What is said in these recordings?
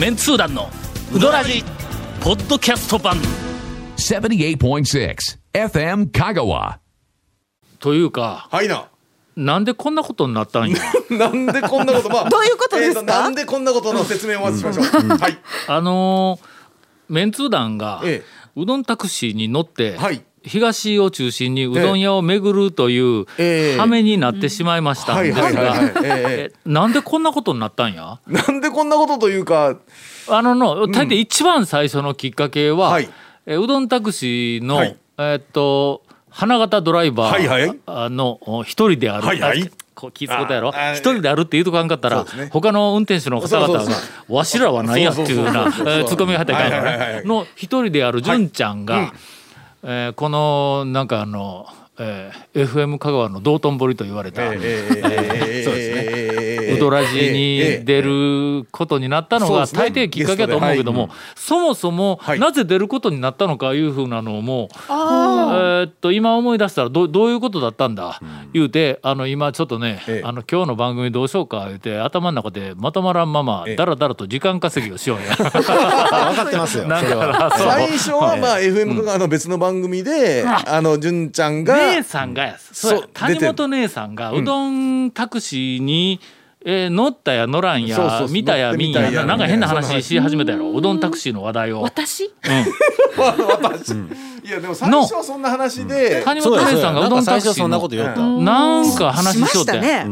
メンツー団のウドラジポッドキャスト版78.6 FM Kagawa. というかはいな。なんでこんなことになったんや？なんでこんなこと、まあ、どういうことですか？えーなんでこんなことの説明をまずしましょう。はい。あのーメンツー団がえうどんタクシーに乗って、はい東を中心にうどん屋を巡るというええ。羽目になってしまいましたんですがええなんでこんなことになったんや？なんでこんなことというか、あのの大抵一番最初のきっかけは、はい。えうどんタクシーの、はい。えーっと花形ドライバはいはい。ーあのお一人である、はいはい。あこう気づくことやろ？一人であるって言うとかんかったら、ね。他の運転手の方々がわしらは何やっていうようなツッコミが入ったからの一人である純ちゃんが、はいうんえーこのなんかあの、えー FM 香川の道頓堀と言われた、えー そうですね。えーウドラジに出ることになったのが大抵きっかけだと思うけども、ゲそもそもはい。なぜ出ることになったのかいうふうなのも、あえーっと今思い出したらどうどういうことだったんだ、言うてあの今ちょっとね、ええ。あの今日の番組どうしようか言うて頭の中でまとまらんままええ。だらだらと時間稼ぎをしようや。分かってますよ。最初はまあ FM 香川の別の番組で、あの純ちゃんが姉さんが谷本姉さんがうどんタクシーに、えー乗ったや乗らんやそうそうそう。見たや見んや。みたやな。んか変なそんな話話し始めたやろ。うどんタクシーの話題を。私？私、いやでも最初はそんな話で、谷そうやそうや。本姉さんがうんどんタクシーそんなこのと言った。なんか話ししようって。しましたね。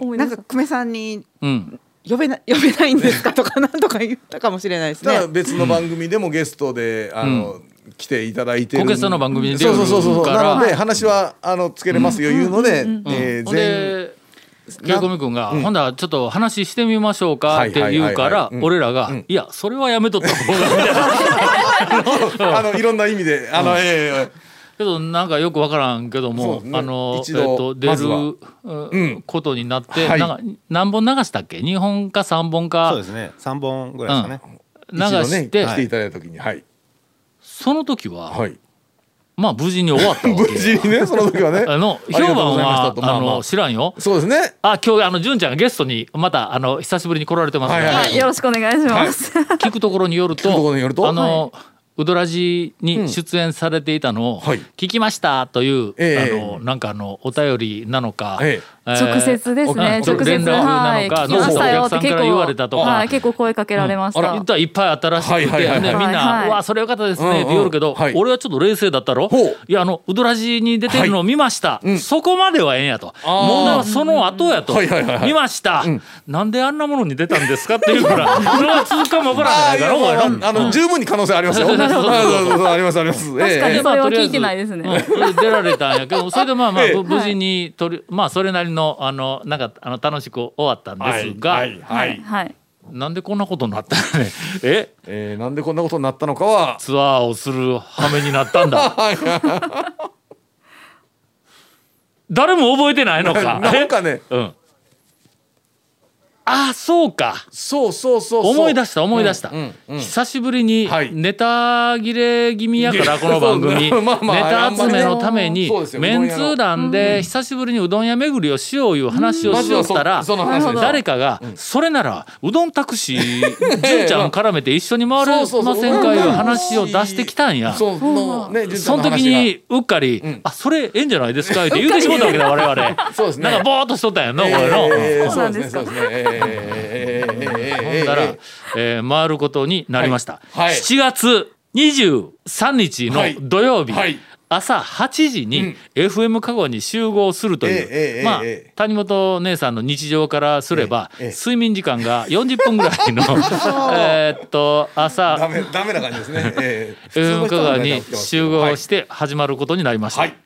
うん。でなんか久米さんにうん。呼べな呼べないんですか？とか なんとか言ったかもしれないですね。別の番組でもゲストで、あの、来ていただいてるコケスの番組に出るそうそうそうそうからなので話はあのつけれますよいうので、えーほん全員でケイコミ君が、ほんだらちょっと話してみましょうかって言うからはいはいはい。はいうん。俺らが、いやそれはやめとった方がみたいな あのいろんな意味であの、えけどなんかよくわからんけども、ね。あの、一度えっと、出る、うんことになって、はい。なんか何本流したっけ？2本か3本か？そうですね。三本ぐらいですかね。流して、来ていただいた時にはい。その時は、はいまあ無事に終わったわけ 無事にねその時はね。あの評判はあまあ。あの知らんよ。そうですね。あ今日あの純ちゃんがゲストにまたあの久しぶりに来られてますが、はいはいはい。よろしくお願いします。聞くところによると聞くところによると？あの、ウドラジに出演されていたのをはい。聞きましたという、ええ。あのなんかあのお便りなのか、ええ。ー直接ですね。うん直接。はい。のか、聞きましたよ。って結お客さんから言われたと構か、はい。結構声かけられました。言ったらいっぱいあったらしくて、はいはいはいはい。でみんな「はいはいうわそれよかったですね」って言うけど、はい。俺はちょっと冷静だったろ？ほう。いやあのウドラジに出てるのを見ました、そこまではええんやと。問題はその後やと、はいはいはいはい。見ました、なんであんなものに出たんですかっていうから それは続くかもわからないからおいまなああの十分に可能性ありますよ。そうそうそうそう。ありますあります。確かにええ。それは聞いてないですね。うん出られたんやけどそれでまあまあ 無事に取りまあそれなりのあのなんかあの楽しく終わったんですが、はいはいはい。なんでこんなことになったのね え？えーなんでこんなことになったのかは？ツアーをする羽目になったんだ。誰も覚えてないのか？なんかねえ？うんあそうか。そうそうそうそう。思い出した思い出した、うんうん。うん久しぶりにはい。ネタ切れ気味やからこの番組、まあまあネタ集めのためにメンツー団で久しぶりにうどん屋巡りをしよういう話をしよったら誰かが「それならうどんタクシー純ちゃん 絡めて一緒に回れませんか」いう話を出してきたんや。そうの時にうっかり「あそれええんじゃないですか」って言うてしもったわけだ我々。そうですね。なんかボーっとしとったんやんのこれの。えーそうですねほんだら、えー回ることになりました、はいはい。7月23日のはい。土曜日、はい。朝8時に FM 香川に集合するという、ええええまあ、ええ谷本姉さんの日常からすれば、睡眠時間が40分ぐらいの えーっとダ朝メダメな感じですね。えー FM 香川に集ど。合して始まることになりました。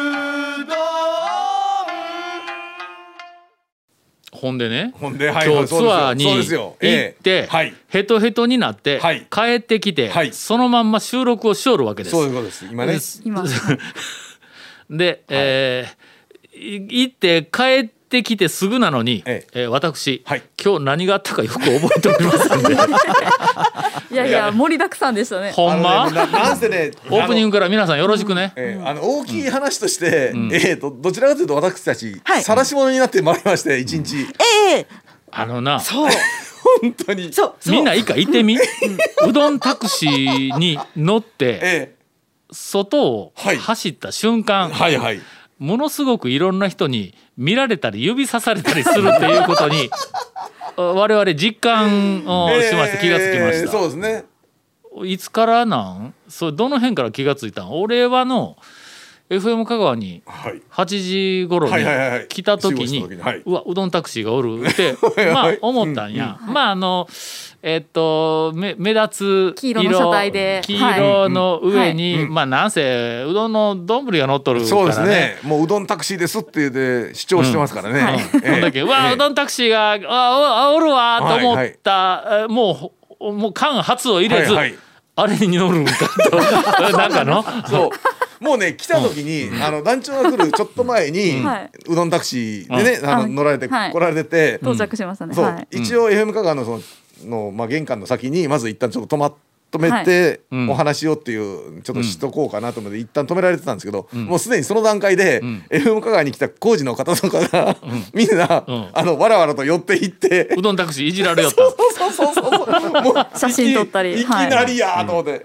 ほんでねほんではい今日ツアーに行ってはい。ヘトヘトになってはい。帰ってきてはい。そのまんま収録をしおるわけです。そういうことです。今ね。今。で、えーい行って帰ってきてすぐなのに、ええ。ー私、はい。今日何があったかよく覚えておりませんで。いやいや盛りだくさんでしたね。ほんま、ねななんせね オープニングから皆さんよろしくね、えーあの大きい話として、えー、とどちらかというと私たちはい。晒し者になってまいりまして一日。ええ。あのな。そう。本当に。そうそう。みんな以下行ってみ。うどんタクシーに乗ってえ外をはい。走った瞬間、ーはいはいものすごくいろんな人に見られたり指さされたりするっていうことに あ我々実感をしまして気がつきまえーした。そうですね。いつからなん？それどの辺から気がついたん？俺はの FM 香川にはい。8時頃に来た時にうわうどんタクシーがおるって まあ思ったんや。まああのえっと目目立つ黄色の車体で。黄色の上に、はい。まあなんせうどんの丼が乗っとるからね。そうですね。もううどんタクシーですって言って主張してますからね、うん。ほんだけ、うわうどんタクシーがああおるわと思った、えもうもう間髪を入れず、はいはい。あれに乗るんかと。なんかの？そう。もうね来た時に、あの団長が来るちょっと前に、はい。うどんタクシーでね、あのあ乗られて、はい。来られてて、到着しましたね。はい。一応 FM 香川のそのの、まあ、玄関の先にまず一旦ちょっと止ま止めてうん。お話をっていうちょっとしとこうかなと思って一旦止められてたんですけど、もうすでにその段階で、FM 香川に来た工事の方とかが、みんな、うん。あのわらわらと寄っていって。うどんタクシーいじられよった。そうそうそうそうもう写真撮ったり。いきい。きなりやーと思って、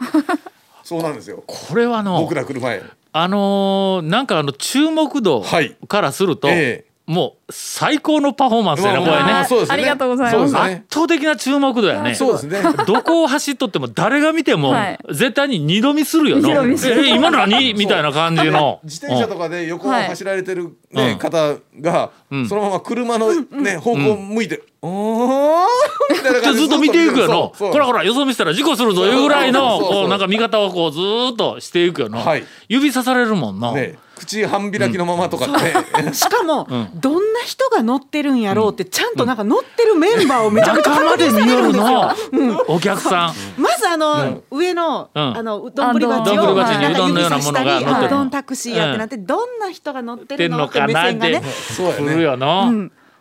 そうなんですよ。これはの僕ら来る前。あのーなんかあの注目度はい。からすると、ええもう最高のパフォーマンスやねこれね。まあそうですよね。ありがとうございます。圧倒的な注目度やね。そうですね。どこを走っとっても誰が見てもはい。絶対に二度見するよな、二度見する。え今何？みたいな感じの。自転車とかで横をはい。走られてる、ねうん方が、うん。そのまま車の、ね方向を向いて「おー」みたいな感じずっと見ていくよのほらほらよそ見したら事故するぞいうぐらいのこうなんか見方をこうずーっとしていくよな、はい。指さされるもんな、ね口半開きのままとかね、しかも、ん。どんな人が乗ってるんやろうってちゃんとなんか乗ってるメンバーをめちゃくちゃ中まで見よるんですよの、お客さん。まずあの、上の、うん。あのうどんぶりあ鉢をなんか指さしたりうどんタクシーやってなって、どんな人が乗ってるのって目線がねそうやね。よな、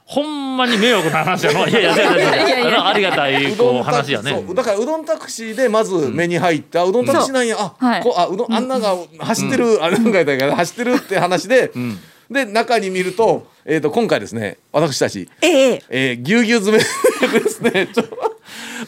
ほんまに迷惑な話やのいやいやいやいや。いやありがたいうこう話やね。だからうどんタクシーでまず目に入って、あうどんタクシーなんや、あ、はい。こうあうどんあんなが走ってる、あなんかやったから 走ってるって話で、で中に見ると,、えー、と今回ですね私たち、ええ。えー、ぎゅうぎゅう詰めですね。ちょ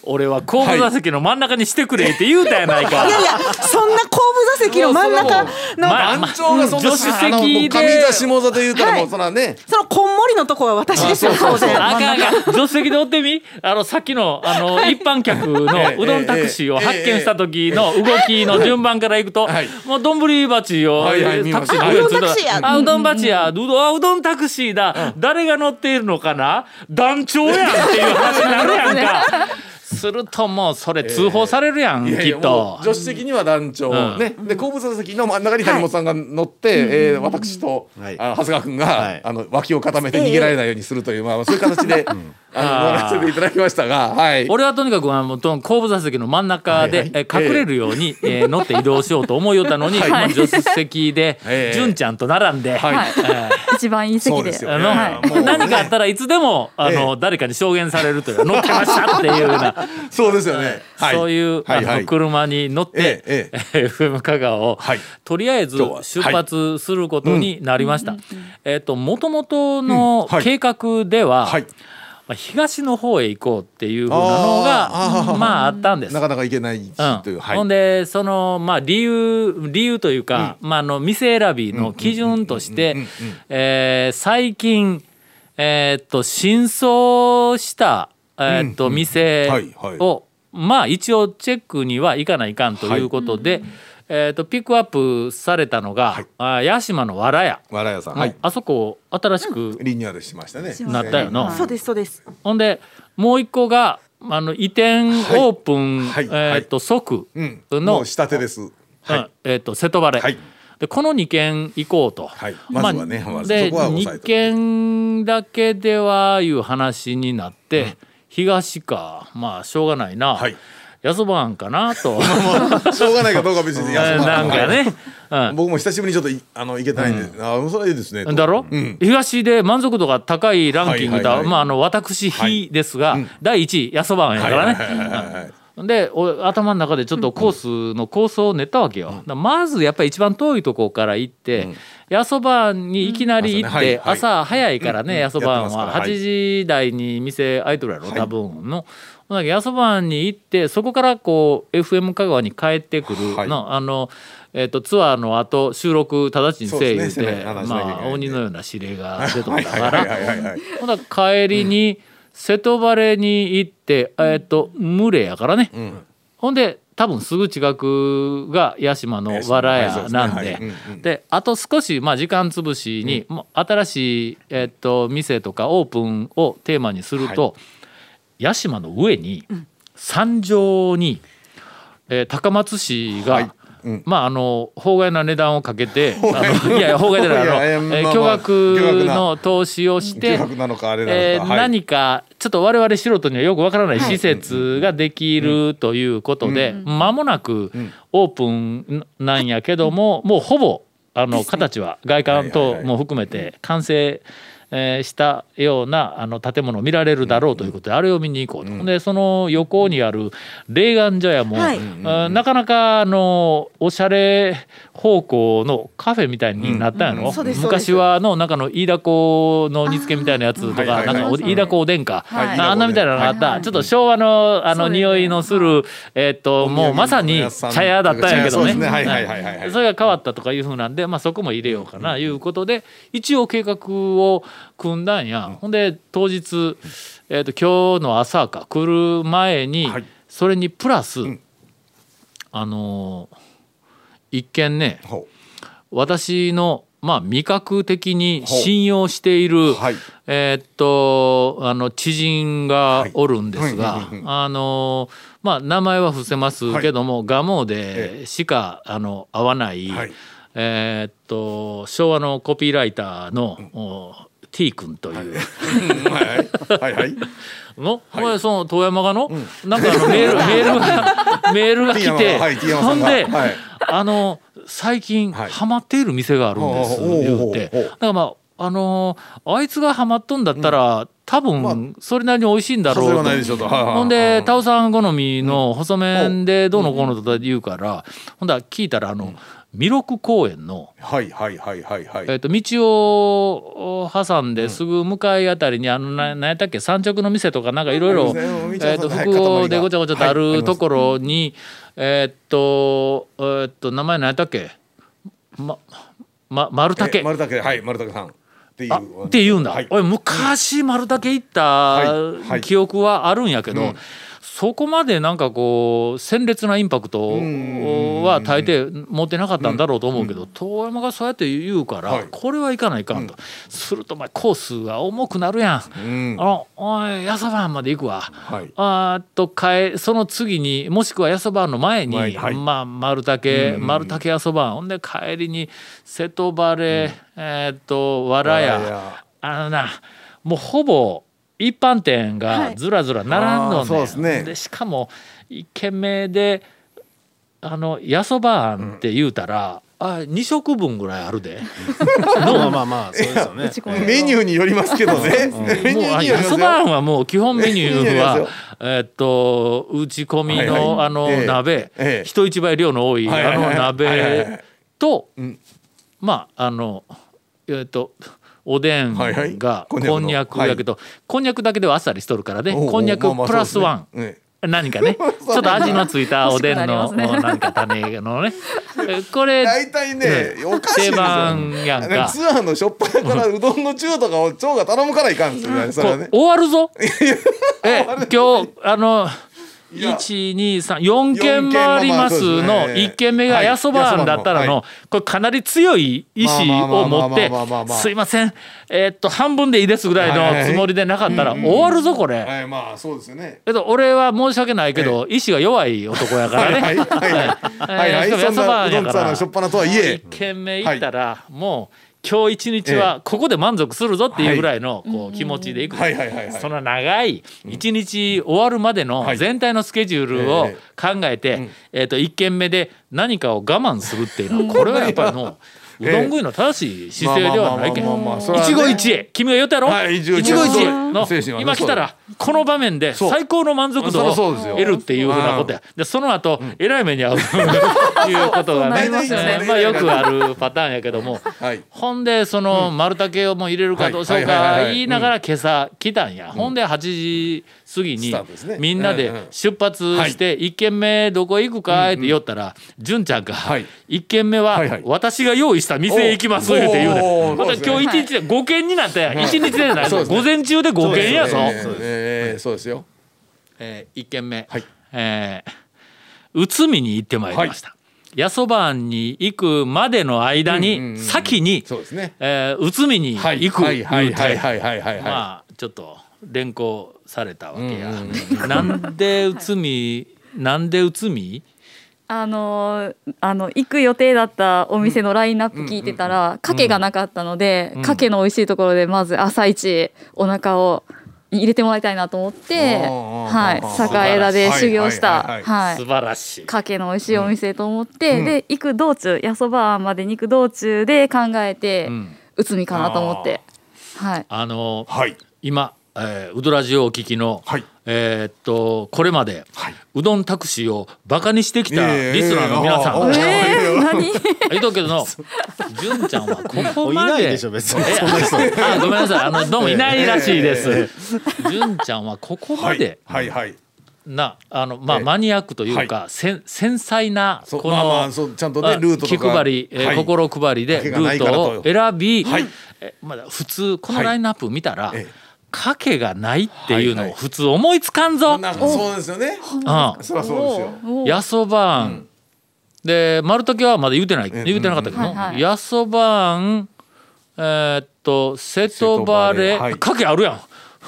俺は後部座席の真ん中にしてくれって言うたやないか、い。やいやそんな後部座席の真ん中の、まあ団長がそんな、助手席で。上座下座で言うたらもうそらね、そのこんもりのとこは私ですよ。当然 あかんあかん。助手席でおってみ？あのさっきのあの一般客の うどんタクシーを発見した時の動きの順番からいくとはいもう丼鉢をはいはい見ました。タクシーうどんタクシーや。たらあうどん鉢や。うどあうどんタクシーだ。誰が乗っているのかな？団長やんっていう話になるやんか。するともうそれ通報されるやん、いやいきっとう。助手席には団長、うん。ね。で後部座席の真ん中に谷本さんが乗って、えー私と、はい。あ長谷川君が、はい。あの脇を固めて逃げられないようにするという、まあそういう形で、あの乗らせていただきましたが、はい。俺はとにかくあのと後部座席の真ん中で、はい。はいえー隠れるように、えー。乗って移動しようと思いよったのに、はい。まあ助手席で、ええ純ちゃんと並んで、はい。はい。え一番いい席で。そうですよーあのはい。もうね。何かあったらいつでもあの、誰かに証言されるという乗ってましたっていうような、そうですよね。はい、そういう、はいはい。あの車に乗って、え FM 香川を、はい。とりあえず出発することになりました。えっ、と元々のうん。はい。計画では、はい。まあ、東の方へ行こうっていうふうなのがまああったんです。なかなかいけないしという、うん。はい。ほんでそのまあ理由理由というか、まあ、あの店選びの基準として最近えーっと新装したえーっと店はいはい。をまあ一応チェックには行かないかんということで、えーっとピックアップされたのが、あ屋島のわら屋、わらやさん、はい。あそこ新しくリニューアルしましたね。なったよな。はい。そうですそうです。ほんでもう一個があの移転オープン、はい。えーっと即うん。のもう下手です。はい。うんえー、と瀬戸原、はい。でこの2軒行こうと、はい。まずはねまずでそこは押さえ2といて。軒だけではいう話になって、東か。まあしょうがないな、はいやそばんかなと。しょうがないかどうか別にえーなんかね、うん、僕も久しぶりにちょっといあの行けてないんで、あそれいいですね。とだろ、うん。東で満足度が高いランキングとはいはいはい。まああの私非ですが、第1位やそばんやからね。はいはいはいはいはい。でお頭の中でちょっとコースの構想を練ったわけよ。まずやっぱり一番遠いところから行って、やそばんにいきなり行って、朝早いからね、やそばん。は。やってますから。はい。8時台に店開いとるやろ多分の。だけやそばんに行ってそこからこう FM 香川に帰ってくるはい。の、あの、えっとツアーの後収録直ちにせいでて、攻め話しなきゃいけないまあ鬼のような指令が出とったかはいはいはいらはいはい。はいほ帰りに瀬戸バレに行って、えっと群れやからね、ほんで多分すぐ近くが屋島のわら屋なんでであと少しまあ時間潰しに、もう新しい、えっと店とかオープンをテーマにすると、屋島の上に、山上に、えー高松市が、はい。うん。まああの法外な値段をかけて あのいやいや法外じゃないあのえーまあまあ巨額の投資をして巨額なのかあれなのか。えーはい。何かちょっと我々素人にはよくわからない施設ができるということで間もなくオープンなんやけどももうほぼあの形は外観等も含めて完成えーしたようなあの建物を見られるだろうということであれを見に行こうと。でその横にある霊岩茶屋もはい。あなかなかあのおしゃれ方向のカフェみたいになったんやろ、そうです昔はあの中の飯田子の煮付けみたいなやつとかはいはいはい。なんかお飯田子おでんか、はい。あんなみたいなのがあった、ちょっと昭和のあの匂いのする、えっともうまさに茶屋だったんやけどね。ね。はいはいはいはい。はいそれが変わったとかいうふうなんで、まあ、そこも入れようかないうことで一応計画を組んだんや、ほんで当日、えっと今日の朝か来る前に、はい。それにプラス、あのー一見ねほ私のまあ味覚的に信用している、はい。えーっとあの知人がおるんですが、はいあのまあ名前は伏せますけども、蒲生でしかあの会わない、はい。えーっと昭和のコピーライターの、お T 君という。うはいはい。はいの、これその遠山がの、なんかあのメール メールがメールが来て、ほんで、はい。あの最近はい。ハマっている店があるんです、言うてだからまああのーあいつがハマっとんだったら、多分それなりに美味しいんだろうほんでタオさん好みの細麺でどうのこうのとか言うから、ほんだら聞いたらあの、弥勒公園のはいはいはいはいはい。えー、と道を挟んですぐ向かいあたりにあのな何やったっけ？産直の店とかなんかいろいろ複合でごちゃごちゃとあるところにえーっとえーっと名前何やったっけ？まま丸え竹丸竹はい丸竹さん。っていうて言うんだ、はい。俺昔丸竹行った記憶はあるんやけど、うんそこまでなんかこう鮮烈なインパクトは大抵持ってなかったんだろうと思うけど、遠山がそうやって言うから、はい。これはいかないかんと、するとお前コースが重くなるやん。うん。あのおいやそばんまで行くわ。はい。あとかえその次にもしくはやそばんの前に、まあ丸竹、うん丸竹やそばん。ほんで帰りに瀬戸バレ、えーっとわらやあのなもうほぼ一般店がずらずら並んどんあーそうですね。でしかも一軒目であのやそばあんって言うたら、あ2食分ぐらいあるで。まあまあまあそうですよね。メニューによりますけどね。メニュもうやそばあんはもう基本メニューはえっと打ち込みの、はいはい。あのええ。鍋、ええ。人一倍量の多い、はいはいはい。あのはいはいは鍋い。と、ん。まああのえっとおでんはいはい。がこんにゃくの。こんにゃくやけど、こんにゃくだけではあっさりしとるからね。こんにゃくプラスワン、何か ね。ちょっと味のついたおでんの、欲しくなりますね。なんか種のね。えこれ大体ねおかしい定ですやんか。ツアーのしょっぱなからうどんの中とかを長が頼むからいかんですよねそれはね。こう終わるぞ。え今日あの1234軒回りますの1軒目がやそば庵だったらのこれかなり強い意志を持って「すいませんえっと半分でいいです」ぐらいのつもりでなかったら終わるぞこれ。はいまあそうですよねえっと俺は申し訳ないけど意志が弱い男やからね。しかもやそばんなうどんからツアーの初っ端とはいえ1軒目行ったらもう。今日一日はここで満足するぞっていうぐらいのこう気持ちでいく、はいその長い一日終わるまでの全体のスケジュールを考えて、えー、と1軒目で何かを我慢するっていうのはこれはやっぱりの うどん食いの正しい姿勢ではないけん。一期一会。君が言ったやろ、はい一期一会。の今来たら？この場面で最高の満足度をそうですよ。得るっていうふうなことや。でその後えらい目に遭う。いうことがね。ねえーまあよくあるパターンやけども。はい。ほんでその丸竹をもう入れるかどうしようか言いながら今朝来たんや、ほんで8時過ぎにみんなでうんうん出発して1軒目どこ行くかって言ったら純ちゃんがはい。1軒目は私が用意した店へ行きます言うて言うおねまた今日一日で5軒になったやん。1日でない午前中で5軒やぞ。えーえーそうですよ。えー、1軒目、はい。えー内海に行ってまいりました。やそば庵に行くまでの間に、先に、そうですね。えー内海にはい。行くはい。はい。はい。はい。はい。はい。まあちょっと連行されたわけや。なんで内海なんで内海あのーあの行く予定だったお店のラインナップ聞いてたらかけがなかったのでうん。かけの美味しいところでまず朝一お腹を入れてもらいたいなと思ってはいあー栄枝で修行したはい素晴らしい。かけの美味しいお店と思って、うん。で行く道中やそばまでに行く道中で考えて、うん。内海かなと思って。はい。あのはい。今、えー、ウドラジオをお聞きの、はいえーっとこれまで、はい。うどんタクシーをバカにしてきたええリスナーの皆さん、えええー、何言うとくけどの純ちゃんはここまで。ないでしょ別に。あごめんなさい。あのどうもいないらしいです。純ちゃんはここまで。はいはいなあのまあええマニアックというか、せん繊細なこそうまあまあちゃんとねあルートとか。気配り、えーはい。心配りでルーとトを選び、はい。えまだ普通このラインナップ見たら、ええ賭けがないっていうのをはいはい普通思いつかんぞ。なんかそうですよね。うん。そりゃそうですよ。やそばん、で丸時はまだ言うてない、え言うてなかったけ？ど、はいはい。やそばんえーっと瀬戸バレ瀬戸バレはい。かけあるやん。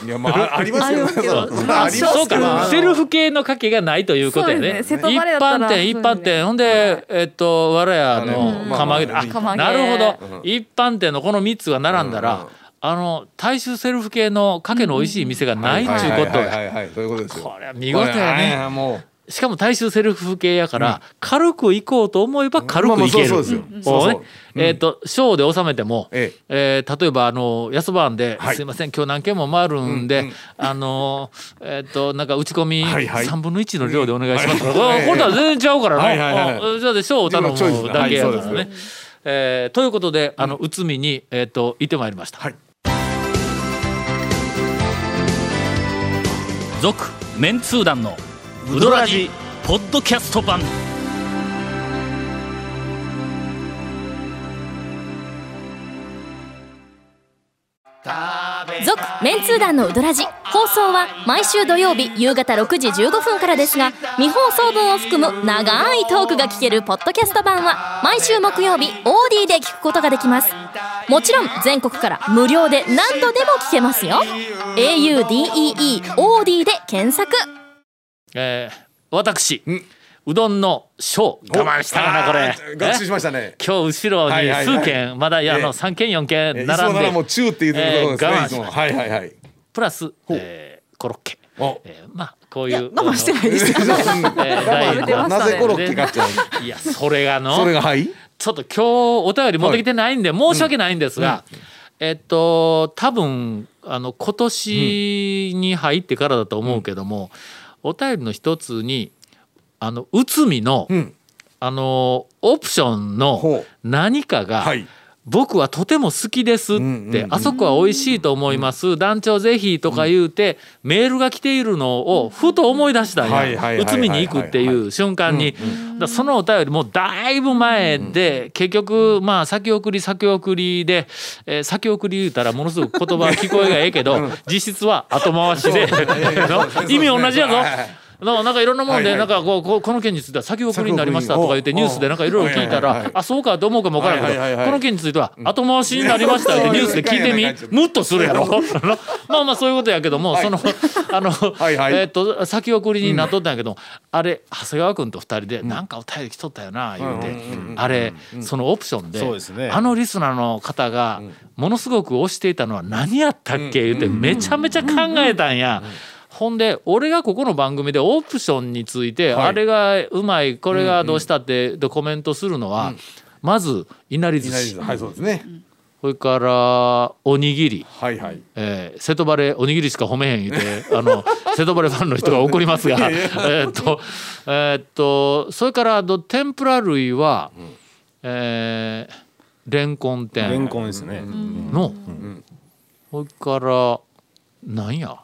いやまああありますよそりゃありますそうかセルフ系の賭けがないということですね。一バレだったら般店一般店。ほんでえっとわらやの釜揚げなるほど。一般店のこの三つが並んだらあの大衆セルフ系の賭けの美味しい店がないっちゅうことはいや。はいはいはいそういうことですよこれは見事やね。しかも大衆セルフ系やから、軽く行こうと思えば軽く行ける。えっ、と小で収めても、ええー例えばあの安番で、はいすいません今日何件も回るんで、あのえっ、となんか打ち込みはいはい3分の1の量でお願いしますこれとは全然ちゃうからな、はいはいはいあじゃあで小を頼むだけやからね。えーということであの内海に、えー、と行ってまいりました。はい続メンツー団のウドラジポッドキャスト版。続メンツー団のウドラジ。放送は毎週土曜日夕方6時15分からですが未放送分を含む長いトークが聞けるポッドキャスト版は毎週木曜日 OD で聞くことができます。もちろん全国から無料で何度でも聞けますよ。audeeOD で検索。えー私、んうどんの小我慢した。かなこれ。学習しましたね。え？今日後ろに数軒まだいやあのええ3軒4軒えいつもなら並んでもう中って言ってるところですねえー我慢いつも。しましたはいはいはい。プラス、えーコロッケ、お。えーまあこういう。我慢してないですよなぜコロッケかっちゃういやそれがの。それがはい？ちょっと今日お便り持ってきてないんで申し訳ないんですが、えっと多分あの今年に入ってからだと思うけども、お便りの一つにあの内海の、うん。あのオプションのほ何かが、はい。僕はとても好きですって、んうんうん。あそこは美味しいと思います、団長ぜひとか言うて、メールが来ているのをふと思い出したんや。内海に行くっていう瞬間に、だからそのお便りもうだいぶ前で、結局まあ先送り先送りで、えー先送り言うたらものすごく言葉聞こえがええけど、実質は後回しで の意味同じやぞ。ななんかいろんなもんで、ないんかこうこの件については先送りになりましたとか言ってニュースでなんかいろいろ聞いたらあそうかと思うかもわからんけどこの件については後回しになりましたってニュースで聞いてみムッとするやろ。まあまあそういうことやけどもその あのえっと先送りになっとったんやけどあれ長谷川君と二人でなんかお便り来とったよな言うて。あれそのオプションでそうですね。あのリスナーの方がものすごく推していたのは何やったっけ言うてめちゃめちゃ考えたんや。ほんで俺がここの番組でオプションについて、はい。あれがうまいこれがどうしたってでコメントするのは、まずいなり寿司。はいそうですね。それからおにぎり、はいはい。えー瀬戸バレおにぎりしか褒めへん言うて あの瀬戸バレファンの人が怒りますがえーっとえーっとそれから天ぷら類は、えーレンコン天レンコンですね。の、それからなんや？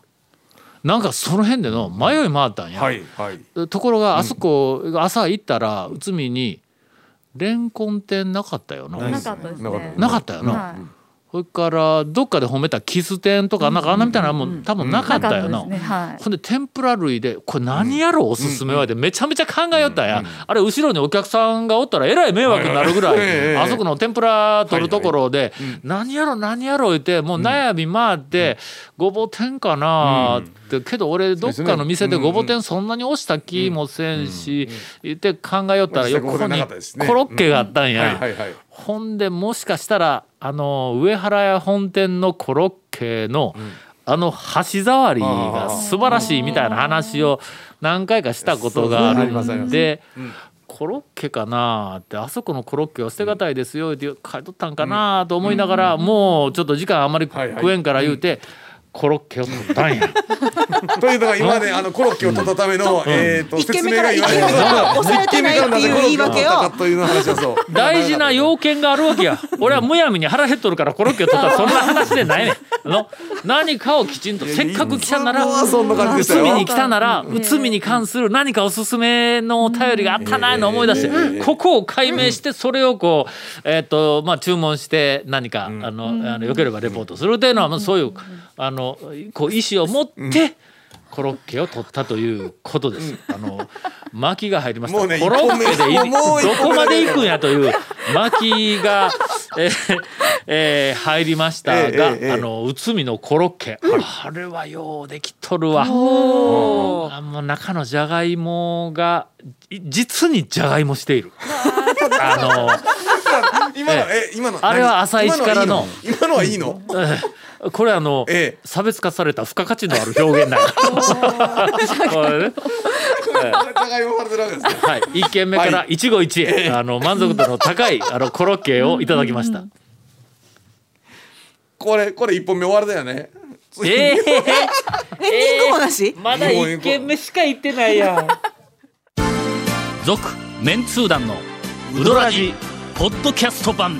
なんかその辺での迷い回ったんや、はいはい。ところがあそこ、朝行ったら内海にレンコン店なかったよな。なかったですね。なかったよな、はいそれからどっかで褒めたキス店とかなんかあんなみたいなのも多分なかったよな、なかったですね。はい。ほんで天ぷら類でこれ何やろうおすすめはでめちゃめちゃ考えよったんや、あれ後ろにお客さんがおったらえらい迷惑になるぐらはいあそこの天ぷら取るところで何やろ何やろ言ってもう悩み回ってごぼう天かなってけど俺どっかの店でごぼう天そんなに押した気もせんし言って考えよったら横にコロッケがあったんはいや。ほんでもしかしたらあの上原屋本店のコロッケの、あの箸触りが素晴らしいみたいな話を何回かしたことがあるんで。コロッケかなってあそこのコロッケは捨てがたいですよって書いとったんかなと思いながら、もうちょっと時間あんまり食えんから言うて、コロッケを取ったんや。というのが今ねあのコロッケを取ったためのえっと説明が言われ一軒目からないっていう言い訳をなぜコロッケを取ったかという話をそう大事な要件があるわけや。俺はむやみに腹減っとるからコロッケを取ったらそんな話でないねん。あの何かをきちんとせっかく来たならいつもはそんな感じでしたよ。内海に来たなら内海に関する何かおすすめのお便りがあったないうのを思い出してここを解明してそれをこうえっとまあ注文して何かあのあのよければレポートするというのはまあそういうあのこう意思を持ってコロッケを取ったということです。あの巻きが入りました。もうねコロッケでい一本目もう一どこまで行くんやという巻きが、えーえー入りましたが、ええええ。ええあの内海のコロッケ、あれはようできとるわ。あもう中のじゃがいもがい実にじゃがいもしている。あの今のえ今のあれは朝一からの。今のはいいの？今のはいいの？これあの、ええ。差別化された付加価値のある表現だよ。これね。はい、一軒目から一期一会、あの満足度の高いあのコロッケをいただきました。これこれ一本目終わりだよね。ええ。エンディングもなしまだ一軒目しか行ってないやん。続メンツー団のウドラジポッドキャスト版。